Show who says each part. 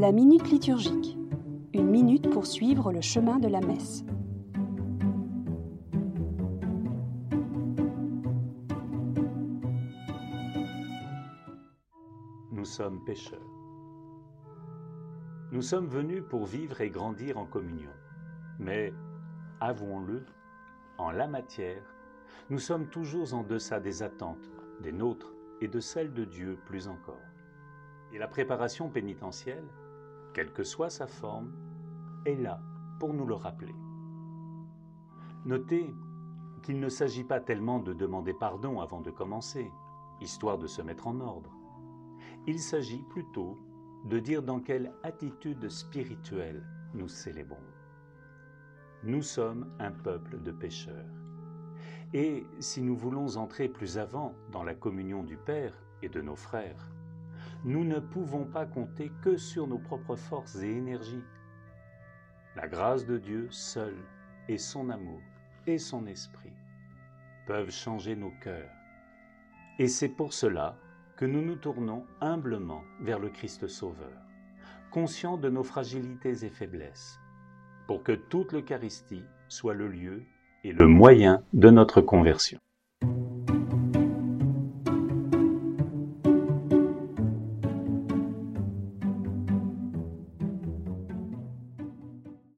Speaker 1: La minute liturgique. Une minute pour suivre le chemin de la messe.
Speaker 2: Nous sommes pécheurs. Nous sommes venus pour vivre et grandir en communion. Mais, avouons-le, en la matière, nous sommes toujours en deçà des attentes, des nôtres et de celles de Dieu plus encore. Et la préparation pénitentielle, quelle que soit sa forme, est là pour nous le rappeler. Notez qu'il ne s'agit pas tellement de demander pardon avant de commencer, histoire de se mettre en ordre. Il s'agit plutôt de dire dans quelle attitude spirituelle nous célébrons. Nous sommes un peuple de pécheurs. Et si nous voulons entrer plus avant dans la communion du Père et de nos frères, nous ne pouvons pas compter que sur nos propres forces et énergies. La grâce de Dieu seul et son amour et son esprit peuvent changer nos cœurs. Et c'est pour cela que nous nous tournons humblement vers le Christ Sauveur, conscients de nos fragilités et faiblesses, pour que toute l'Eucharistie soit le lieu et le moyen de notre conversion.